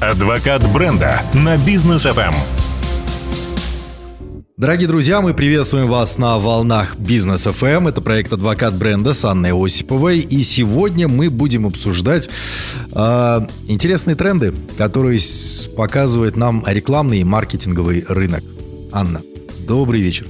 Адвокат бренда на бизнес FM. Дорогие друзья, мы приветствуем вас на волнах Бизнес FM. Это проект «Адвокат бренда» с Анной Осиповой. И сегодня мы будем обсуждать э, интересные тренды, которые показывает нам рекламный и маркетинговый рынок. Анна, добрый вечер.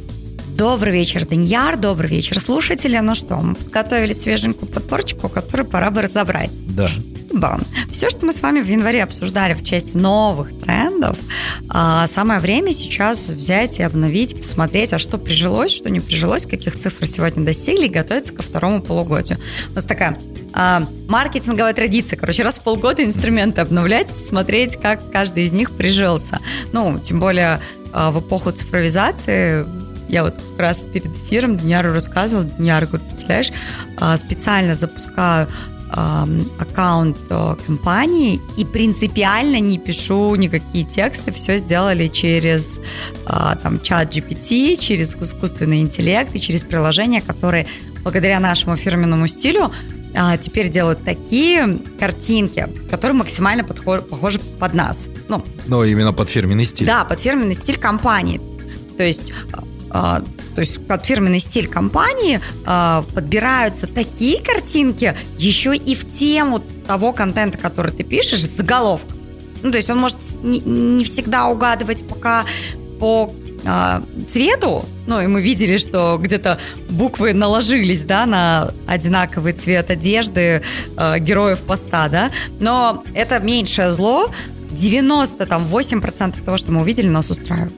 Добрый вечер, Даньяр, добрый вечер, слушатели. Ну что, мы подготовили свеженькую подборчику, которую пора бы разобрать. Да. Бам. Все, что мы с вами в январе обсуждали в части новых трендов, а, самое время сейчас взять и обновить, посмотреть, а что прижилось, что не прижилось, каких цифр сегодня достигли и готовиться ко второму полугодию. У нас такая а, маркетинговая традиция. Короче, раз в полгода инструменты обновлять, посмотреть, как каждый из них прижился. Ну, тем более а, в эпоху цифровизации я вот как раз перед эфиром Данияру рассказывала, Данияр говорит, представляешь, специально запускаю аккаунт компании и принципиально не пишу никакие тексты, все сделали через а, там чат GPT, через искусственный интеллект и через приложения, которые благодаря нашему фирменному стилю а, теперь делают такие картинки, которые максимально подхож, похожи под нас. Ну, Но именно под фирменный стиль. Да, под фирменный стиль компании. То есть то есть под фирменный стиль компании э, подбираются такие картинки еще и в тему того контента, который ты пишешь, с заголовком. Ну, то есть он может не, не всегда угадывать пока по э, цвету, ну, и мы видели, что где-то буквы наложились, да, на одинаковый цвет одежды э, героев поста, да, но это меньшее зло, 98% того, что мы увидели, нас устраивает.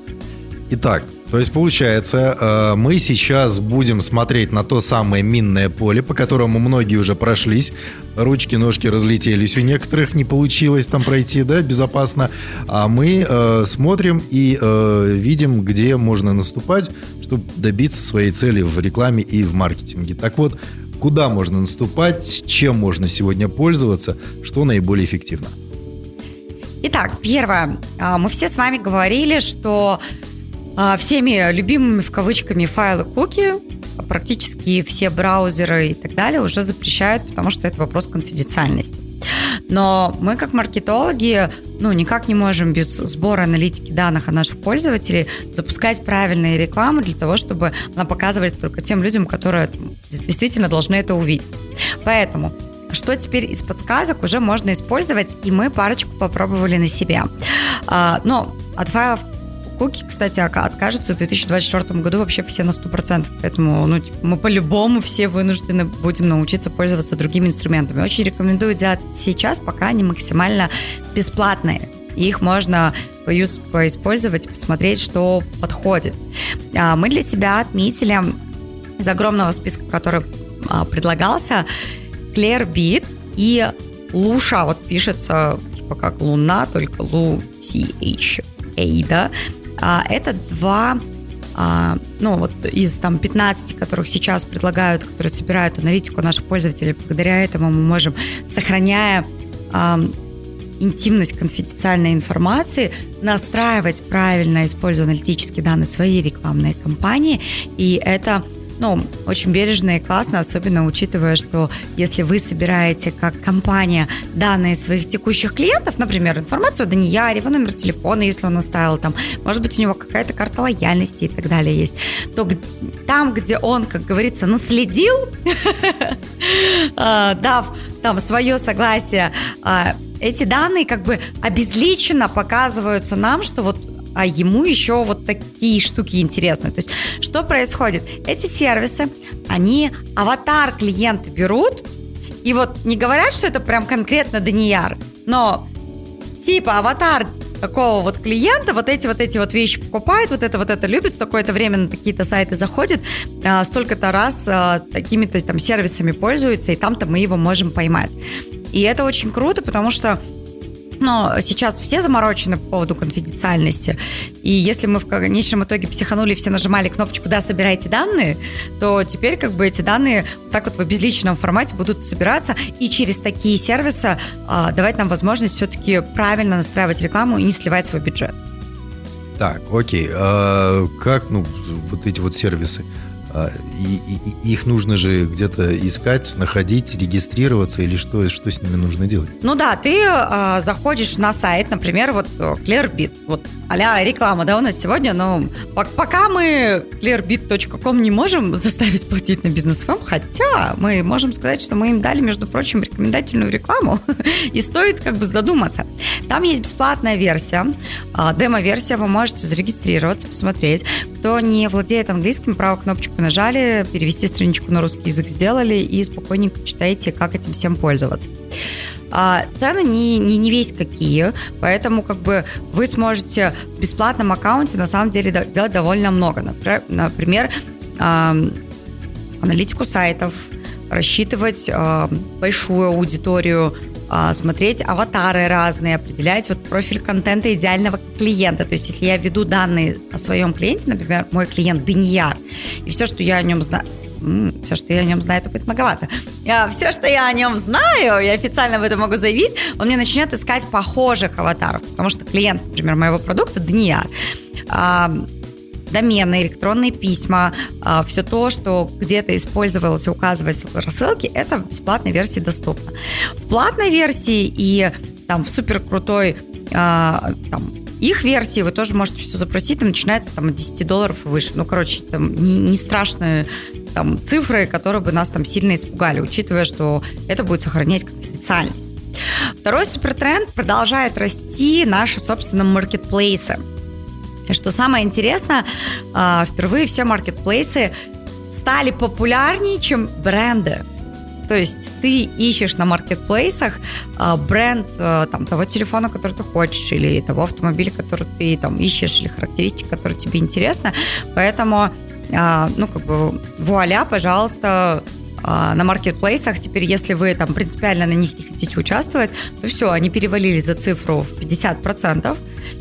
Итак, то есть, получается, э, мы сейчас будем смотреть на то самое минное поле, по которому многие уже прошлись. Ручки, ножки разлетелись у некоторых, не получилось там пройти, да, безопасно. А мы э, смотрим и э, видим, где можно наступать, чтобы добиться своей цели в рекламе и в маркетинге. Так вот, куда можно наступать, чем можно сегодня пользоваться, что наиболее эффективно? Итак, первое. А, мы все с вами говорили, что всеми любимыми в кавычками файлы куки практически все браузеры и так далее уже запрещают, потому что это вопрос конфиденциальности. Но мы, как маркетологи, ну, никак не можем без сбора аналитики данных о наших пользователей запускать правильные рекламы для того, чтобы она показывалась только тем людям, которые действительно должны это увидеть. Поэтому что теперь из подсказок уже можно использовать, и мы парочку попробовали на себя. А, но от файлов Куки, кстати, откажутся в 2024 году вообще все на 100%. Поэтому ну, типа, мы по-любому все вынуждены будем научиться пользоваться другими инструментами. Очень рекомендую делать сейчас, пока они максимально бесплатные. Их можно поиспользовать, посмотреть, что подходит. А, мы для себя отметили из огромного списка, который а, предлагался, Clearbit и Луша, вот пишется типа как Луна, только Лу C-H A, да, а, это два а, ну, вот из там 15, которых сейчас предлагают, которые собирают аналитику наших пользователей, благодаря этому мы можем, сохраняя а, интимность конфиденциальной информации, настраивать правильно, используя аналитические данные своей рекламной кампании, и это ну, очень бережно и классно, особенно учитывая, что если вы собираете как компания данные своих текущих клиентов, например, информацию о Данияре, его номер телефона, если он оставил там, может быть, у него какая-то карта лояльности и так далее есть, то там, где он, как говорится, наследил, а, дав там свое согласие, а, эти данные как бы обезличенно показываются нам, что вот а ему еще вот такие штуки интересны. То есть что происходит? Эти сервисы, они аватар клиента берут, и вот не говорят, что это прям конкретно Данияр, но типа аватар такого вот клиента вот эти вот эти вот вещи покупает, вот это вот это любит, в такое-то время на какие-то сайты заходит, а, столько-то раз а, такими-то там сервисами пользуется, и там-то мы его можем поймать. И это очень круто, потому что но сейчас все заморочены по поводу конфиденциальности. И если мы в конечном итоге психанули, все нажимали кнопочку «Да, собирайте данные», то теперь как бы эти данные так вот в безличном формате будут собираться и через такие сервисы а, давать нам возможность все-таки правильно настраивать рекламу и не сливать свой бюджет. Так, окей. А как, ну, вот эти вот сервисы? А, и, и, их нужно же где-то искать, находить, регистрироваться или что, что с ними нужно делать? Ну да, ты э, заходишь на сайт, например, вот Clearbit, вот а реклама, да, у нас сегодня, но пока мы clearbit.com не можем заставить платить на бизнес ФМ, хотя мы можем сказать, что мы им дали, между прочим, рекомендательную рекламу, и стоит как бы задуматься. Там есть бесплатная версия, а, демо-версия, вы можете зарегистрироваться, посмотреть. Кто не владеет английским, правую кнопочку нажали, перевести страничку на русский язык сделали и спокойненько читаете, как этим всем пользоваться. А, цены не, не, не весь какие, поэтому как бы вы сможете в бесплатном аккаунте на самом деле делать довольно много. Например, а, аналитику сайтов, рассчитывать а, большую аудиторию, смотреть аватары разные, определять вот профиль контента идеального клиента. То есть, если я веду данные о своем клиенте, например, мой клиент Данияр, и все, что я о нем знаю, все, что я о нем знаю, это будет многовато. Я, все, что я о нем знаю, я официально об этом могу заявить, он мне начнет искать похожих аватаров, потому что клиент, например, моего продукта Данияр, а, домены, электронные письма, а, все то, что где-то использовалось указывалось в рассылке, это в бесплатной версии доступно. В платной версии и там в супер крутой а, там, их версии вы тоже можете все запросить, там начинается там от 10 долларов и выше. Ну, короче, там не, не страшные там цифры, которые бы нас там сильно испугали, учитывая, что это будет сохранять конфиденциальность. Второй супертренд продолжает расти наши собственные маркетплейсы. И что самое интересное, а, впервые все маркетплейсы стали популярнее, чем бренды. То есть ты ищешь на маркетплейсах э, бренд э, там, того телефона, который ты хочешь, или того автомобиля, который ты там ищешь, или характеристик, которые тебе интересны. Поэтому, ну, как бы, вуаля, пожалуйста, на маркетплейсах. Теперь, если вы там принципиально на них не хотите участвовать, то все, они перевалили за цифру в 50%.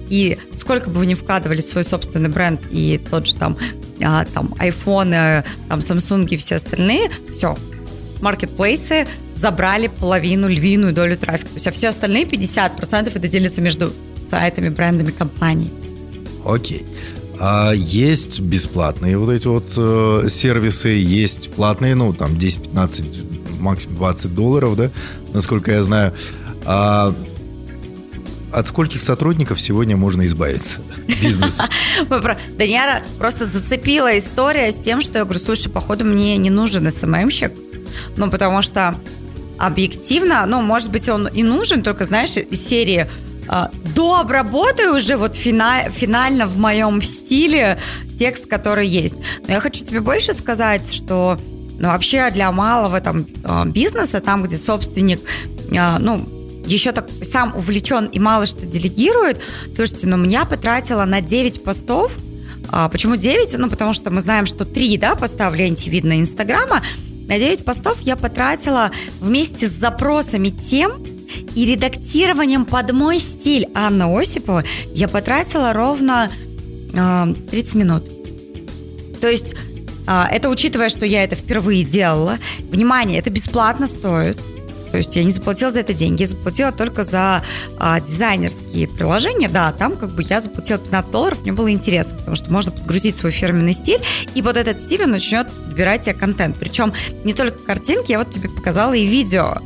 И сколько бы вы ни вкладывали в свой собственный бренд и тот же там, там iPhone, там Samsung и все остальные, все, маркетплейсы забрали половину, львиную долю трафика. То есть, а все остальные 50% это делится между сайтами, брендами, компанией. Окей. А есть бесплатные вот эти вот э, сервисы, есть платные, ну, там 10-15, максимум 20 долларов, да, насколько я знаю. А от скольких сотрудников сегодня можно избавиться? Бизнес. Даниара просто зацепила история с тем, что я говорю, слушай, походу мне не нужен СММщик, ну, потому что объективно, ну, может быть, он и нужен, только, знаешь, из серии до обработай уже вот финаль, финально в моем стиле текст, который есть. Но я хочу тебе больше сказать, что ну, вообще для малого там а, бизнеса, там, где собственник, а, ну, еще так сам увлечен и мало что делегирует, слушайте, ну, меня потратила на 9 постов, Почему 9? Ну, потому что мы знаем, что 3, да, поста в ленте видно Инстаграма, на 9 постов я потратила вместе с запросами тем и редактированием под мой стиль Анны Осипова я потратила ровно э, 30 минут. То есть э, это учитывая, что я это впервые делала. Внимание, это бесплатно стоит. То есть я не заплатила за это деньги, я заплатила только за а, дизайнерские приложения. Да, там как бы я заплатила 15 долларов, мне было интересно, потому что можно подгрузить свой фирменный стиль, и вот этот стиль он начнет подбирать тебе контент. Причем не только картинки, я вот тебе показала и видео.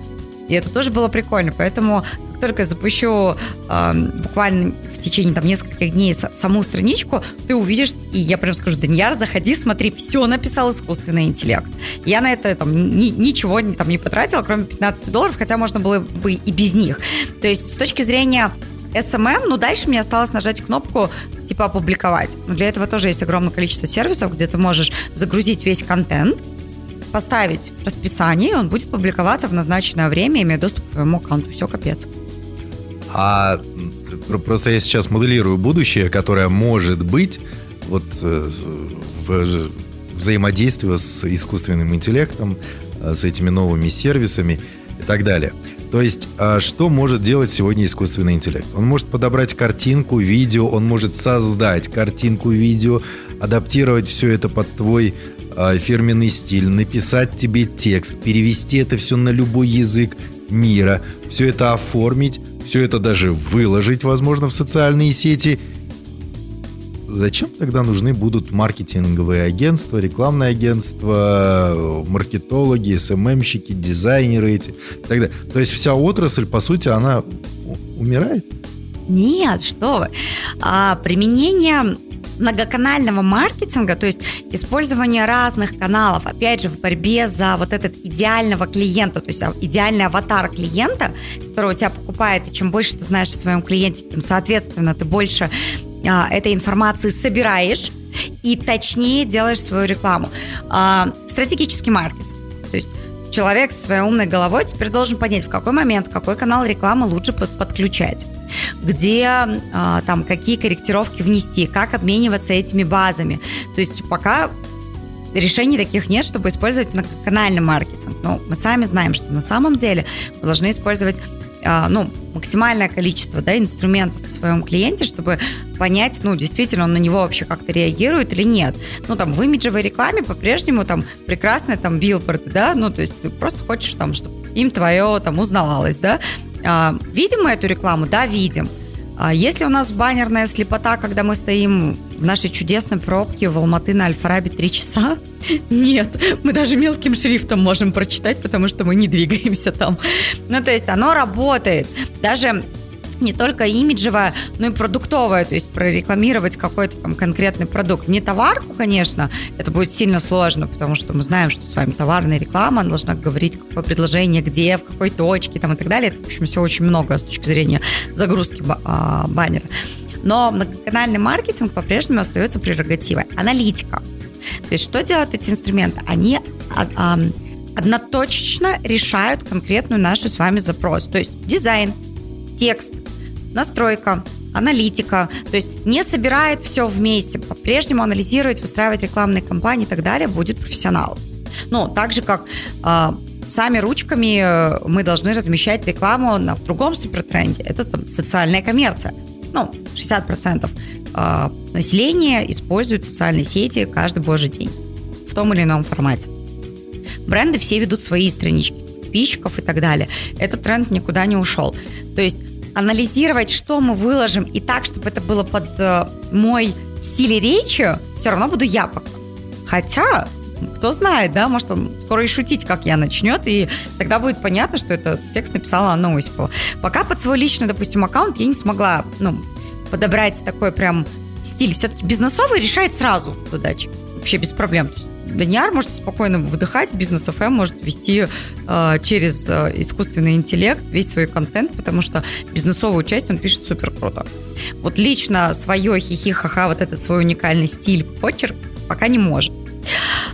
И это тоже было прикольно. Поэтому как только я запущу э, буквально в течение там нескольких дней саму страничку, ты увидишь, и я прям скажу, Даньяр, заходи, смотри, все написал искусственный интеллект. Я на это там ни, ничего там не потратила, кроме 15 долларов, хотя можно было бы и без них. То есть с точки зрения SMM, ну дальше мне осталось нажать кнопку типа опубликовать. Но для этого тоже есть огромное количество сервисов, где ты можешь загрузить весь контент, поставить расписание, и он будет публиковаться в назначенное время, имея доступ к твоему аккаунту. Все, капец. А просто я сейчас моделирую будущее, которое может быть вот э, в взаимодействии с искусственным интеллектом, э, с этими новыми сервисами и так далее. То есть, а что может делать сегодня искусственный интеллект? Он может подобрать картинку, видео, он может создать картинку, видео, адаптировать все это под твой фирменный стиль, написать тебе текст, перевести это все на любой язык мира, все это оформить, все это даже выложить, возможно, в социальные сети. зачем тогда нужны будут маркетинговые агентства, рекламные агентства, маркетологи, СММщики, дизайнеры эти и так далее? То есть вся отрасль, по сути, она умирает? Нет, что вы. А, применение многоканального маркетинга, то есть использование разных каналов, опять же, в борьбе за вот этот идеального клиента, то есть а, идеальный аватар клиента, который у тебя покупает, и чем больше ты знаешь о своем клиенте, тем, соответственно, ты больше а, этой информации собираешь и точнее делаешь свою рекламу. А, стратегический маркетинг, то есть человек со своей умной головой теперь должен понять, в какой момент, какой канал рекламы лучше подключать где а, там какие корректировки внести, как обмениваться этими базами. То есть пока решений таких нет, чтобы использовать многоканальный маркетинг. Но мы сами знаем, что на самом деле мы должны использовать а, ну, максимальное количество да, инструментов в своем клиенте, чтобы понять, ну, действительно, он на него вообще как-то реагирует или нет. Ну, там, в имиджевой рекламе по-прежнему там прекрасные там билборды, да, ну, то есть ты просто хочешь там, чтобы им твое там узнавалось, да, видим мы эту рекламу? Да, видим. А если у нас баннерная слепота, когда мы стоим в нашей чудесной пробке в Алматы на Альфараби три часа? Нет, мы даже мелким шрифтом можем прочитать, потому что мы не двигаемся там. Ну, то есть оно работает. Даже не только имиджевая, но и продуктовая, то есть прорекламировать какой-то там конкретный продукт. Не товарку, конечно, это будет сильно сложно, потому что мы знаем, что с вами товарная реклама, она должна говорить, какое предложение, где, в какой точке там и так далее. Это, в общем, все очень много с точки зрения загрузки а, баннера. Но многоканальный маркетинг по-прежнему остается прерогативой. Аналитика. То есть что делают эти инструменты? Они а, а, одноточечно решают конкретную нашу с вами запрос. То есть дизайн, текст, настройка, аналитика, то есть не собирает все вместе, по-прежнему анализирует, выстраивает рекламные кампании и так далее, будет профессионал. Ну, так же, как э, сами ручками э, мы должны размещать рекламу на другом супертренде, это там социальная коммерция. Ну, 60% э, населения используют социальные сети каждый божий день в том или ином формате. Бренды все ведут свои странички, подписчиков и так далее. Этот тренд никуда не ушел. То есть анализировать, что мы выложим, и так, чтобы это было под э, мой стиль речи, все равно буду я пока. Хотя, кто знает, да, может он скоро и шутить, как я начнет, и тогда будет понятно, что этот текст написала Анна Осипова. Пока под свой личный, допустим, аккаунт я не смогла, ну, подобрать такой прям стиль. Все-таки бизнесовый решает сразу задачи. Вообще без проблем. То есть Даниар может спокойно выдыхать, бизнес FM может вести э, через э, искусственный интеллект весь свой контент, потому что бизнесовую часть он пишет супер круто. Вот лично свое хихи-ха-ха, вот этот свой уникальный стиль, почерк пока не может.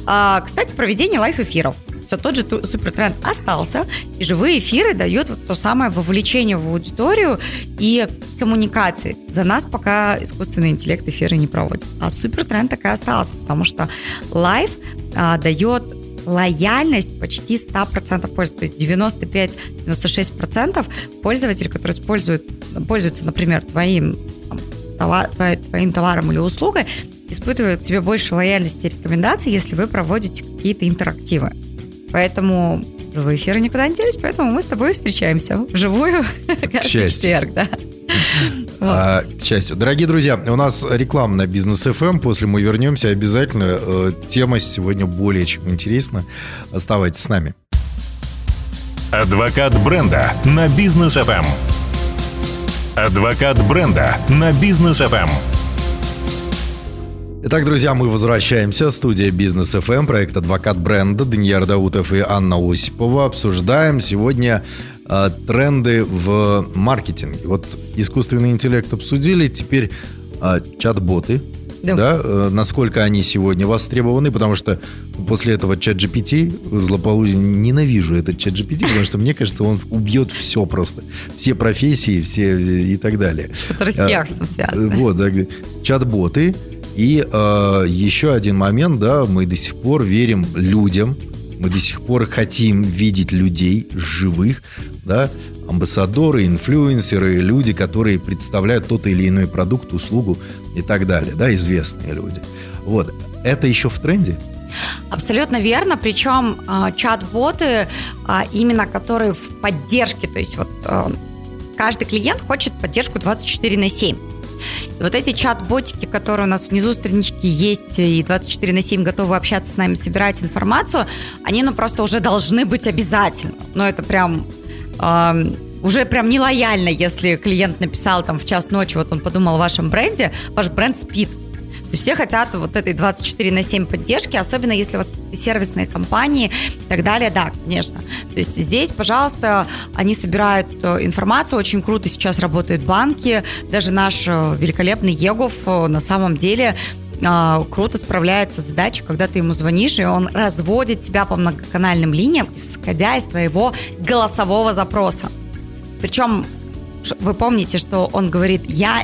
А, кстати, проведение live-эфиров. Все тот же супертренд остался, и живые эфиры дают вот то самое вовлечение в аудиторию и коммуникации. За нас пока искусственный интеллект эфиры не проводит. А супертренд так и остался, потому что live а, дает лояльность почти 100% пользователей. То есть 95-96% пользователей, которые используют, пользуются, например, твоим, товар, твоим товаром или услугой, испытывают к себе больше лояльности и рекомендаций, если вы проводите какие-то интерактивы. Поэтому живые эфиры никуда не делись, поэтому мы с тобой встречаемся вживую каждый четверг, да. А, к счастью. Дорогие друзья, у нас реклама на Бизнес FM. Эм. После мы вернемся обязательно. Э, тема сегодня более чем интересна. Оставайтесь с нами. Адвокат бренда на Бизнес FM. Адвокат бренда на Бизнес FM. Итак, друзья, мы возвращаемся. Студия Бизнес FM, проект «Адвокат бренда» Даниил Даутов и Анна Осипова. Обсуждаем сегодня э, тренды в маркетинге. Вот искусственный интеллект обсудили, теперь э, чат-боты. Да. да э, насколько они сегодня востребованы, потому что после этого чат GPT злополучие ненавижу этот чат GPT, потому что мне кажется, он убьет все просто. Все профессии, все и так далее. Которые с текстом связаны. Вот, да, чат-боты и э, еще один момент, да, мы до сих пор верим людям, мы до сих пор хотим видеть людей живых, да, амбассадоры, инфлюенсеры, люди, которые представляют тот или иной продукт, услугу и так далее, да, известные люди. Вот, это еще в тренде? Абсолютно верно, причем э, чат-боты, э, именно которые в поддержке, то есть вот э, каждый клиент хочет поддержку 24 на 7. И вот эти чат-ботики, которые у нас внизу странички есть, и 24 на 7 готовы общаться с нами, собирать информацию, они ну просто уже должны быть обязательно. Но ну, это прям... Э, уже прям нелояльно, если клиент написал там в час ночи, вот он подумал о вашем бренде, ваш бренд спит. Все хотят вот этой 24 на 7 поддержки, особенно если у вас сервисные компании и так далее, да, конечно. То есть здесь, пожалуйста, они собирают э, информацию, очень круто сейчас работают банки, даже наш э, великолепный Егов э, на самом деле круто справляется с задачей, когда ты ему звонишь, и он разводит тебя по многоканальным линиям, исходя из твоего голосового запроса. Причем вы помните, что он говорит, я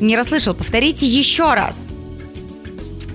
не расслышал, повторите еще раз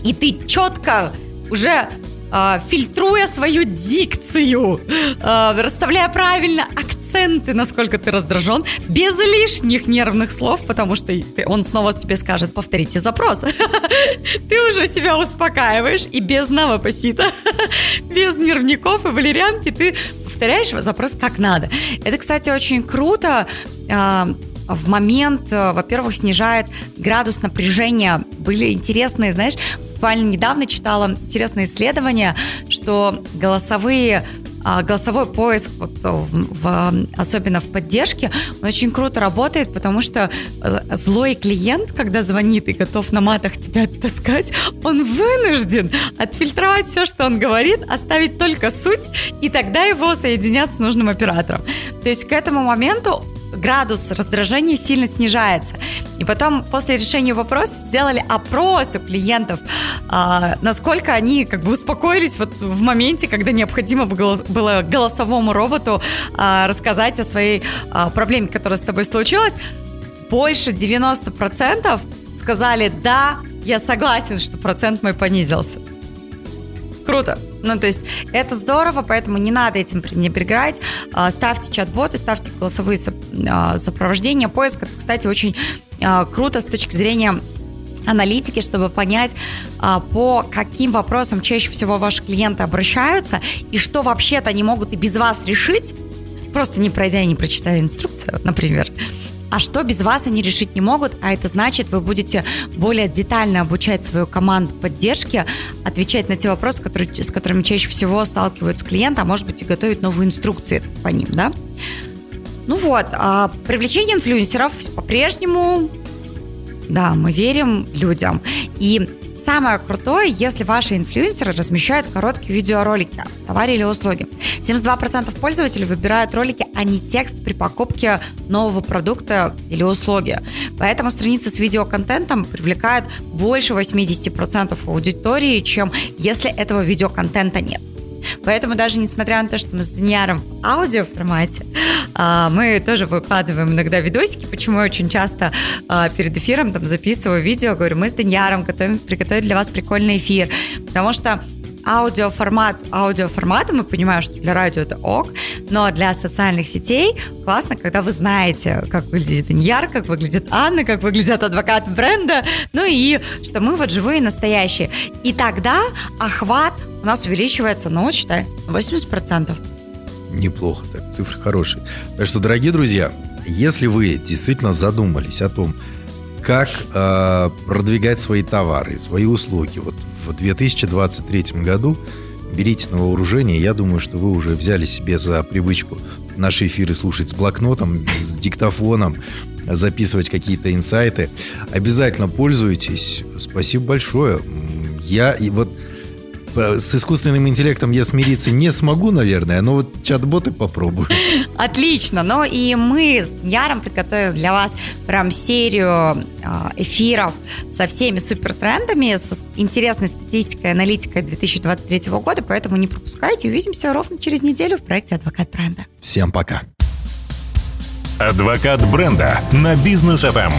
и ты четко уже э, фильтруя свою дикцию, э, расставляя правильно акценты, насколько ты раздражен, без лишних нервных слов, потому что ты, он снова тебе скажет, повторите запрос. Ты уже себя успокаиваешь и без новопосита, без нервников и валерьянки ты повторяешь запрос как надо. Это, кстати, очень круто а, в момент, э, во-первых, снижает градус напряжения. Были интересные, знаешь, буквально недавно читала интересное исследование, что голосовые а, голосовой поиск, вот в, в, особенно в поддержке, он очень круто работает, потому что э, злой клиент, когда звонит и готов на матах тебя таскать, он вынужден отфильтровать все, что он говорит, оставить только суть, и тогда его соединят с нужным оператором. То есть к этому моменту градус раздражения сильно снижается. И потом, после решения вопроса, сделали опрос у клиентов, а, насколько они как бы успокоились вот в моменте, когда необходимо было голосовому роботу а, рассказать о своей а, проблеме, которая с тобой случилась. Больше 90% сказали, да, я согласен, что процент мой понизился. Круто. Ну, то есть это здорово, поэтому не надо этим пренебрегать. А, ставьте чат-боты, ставьте голосовые а, сопровождения. Поиск, это, кстати, очень а, круто с точки зрения аналитики, чтобы понять, по каким вопросам чаще всего ваши клиенты обращаются и что вообще-то они могут и без вас решить, просто не пройдя и не прочитая инструкцию, например. А что без вас они решить не могут, а это значит, вы будете более детально обучать свою команду поддержки, отвечать на те вопросы, которые, с которыми чаще всего сталкиваются клиенты, а может быть и готовить новые инструкции по ним, да? Ну вот, а привлечение инфлюенсеров по-прежнему, да, мы верим людям. И самое крутое, если ваши инфлюенсеры размещают короткие видеоролики о товаре или услуге. 72% пользователей выбирают ролики, а не текст при покупке нового продукта или услуги. Поэтому страницы с видеоконтентом привлекают больше 80% аудитории, чем если этого видеоконтента нет. Поэтому даже несмотря на то, что мы с Даниаром в аудио формате, а, мы тоже выкладываем иногда видосики, почему я очень часто а, перед эфиром там записываю видео, говорю, мы с Даниаром готовим, приготовили для вас прикольный эфир, потому что аудиоформат аудиоформатом, мы понимаем, что для радио это ок, но для социальных сетей классно, когда вы знаете, как выглядит Иньяр, как выглядит Анна, как выглядят адвокат бренда, ну и что мы вот живые, настоящие. И тогда охват у нас увеличивается, ну, считай, 80%. Неплохо, так, цифры хорошие. Так что, дорогие друзья, если вы действительно задумались о том, как э, продвигать свои товары, свои услуги, вот в 2023 году берите на вооружение. Я думаю, что вы уже взяли себе за привычку наши эфиры слушать с блокнотом, с диктофоном, записывать какие-то инсайты. Обязательно пользуйтесь. Спасибо большое. Я и вот с искусственным интеллектом я смириться не смогу, наверное, но вот чат-боты попробую. Отлично. Ну и мы с Яром приготовили для вас прям серию а, эфиров со всеми супер трендами, с интересной статистикой, аналитикой 2023 года, поэтому не пропускайте. Увидимся ровно через неделю в проекте «Адвокат бренда». Всем пока. «Адвокат бренда» на бизнес FM.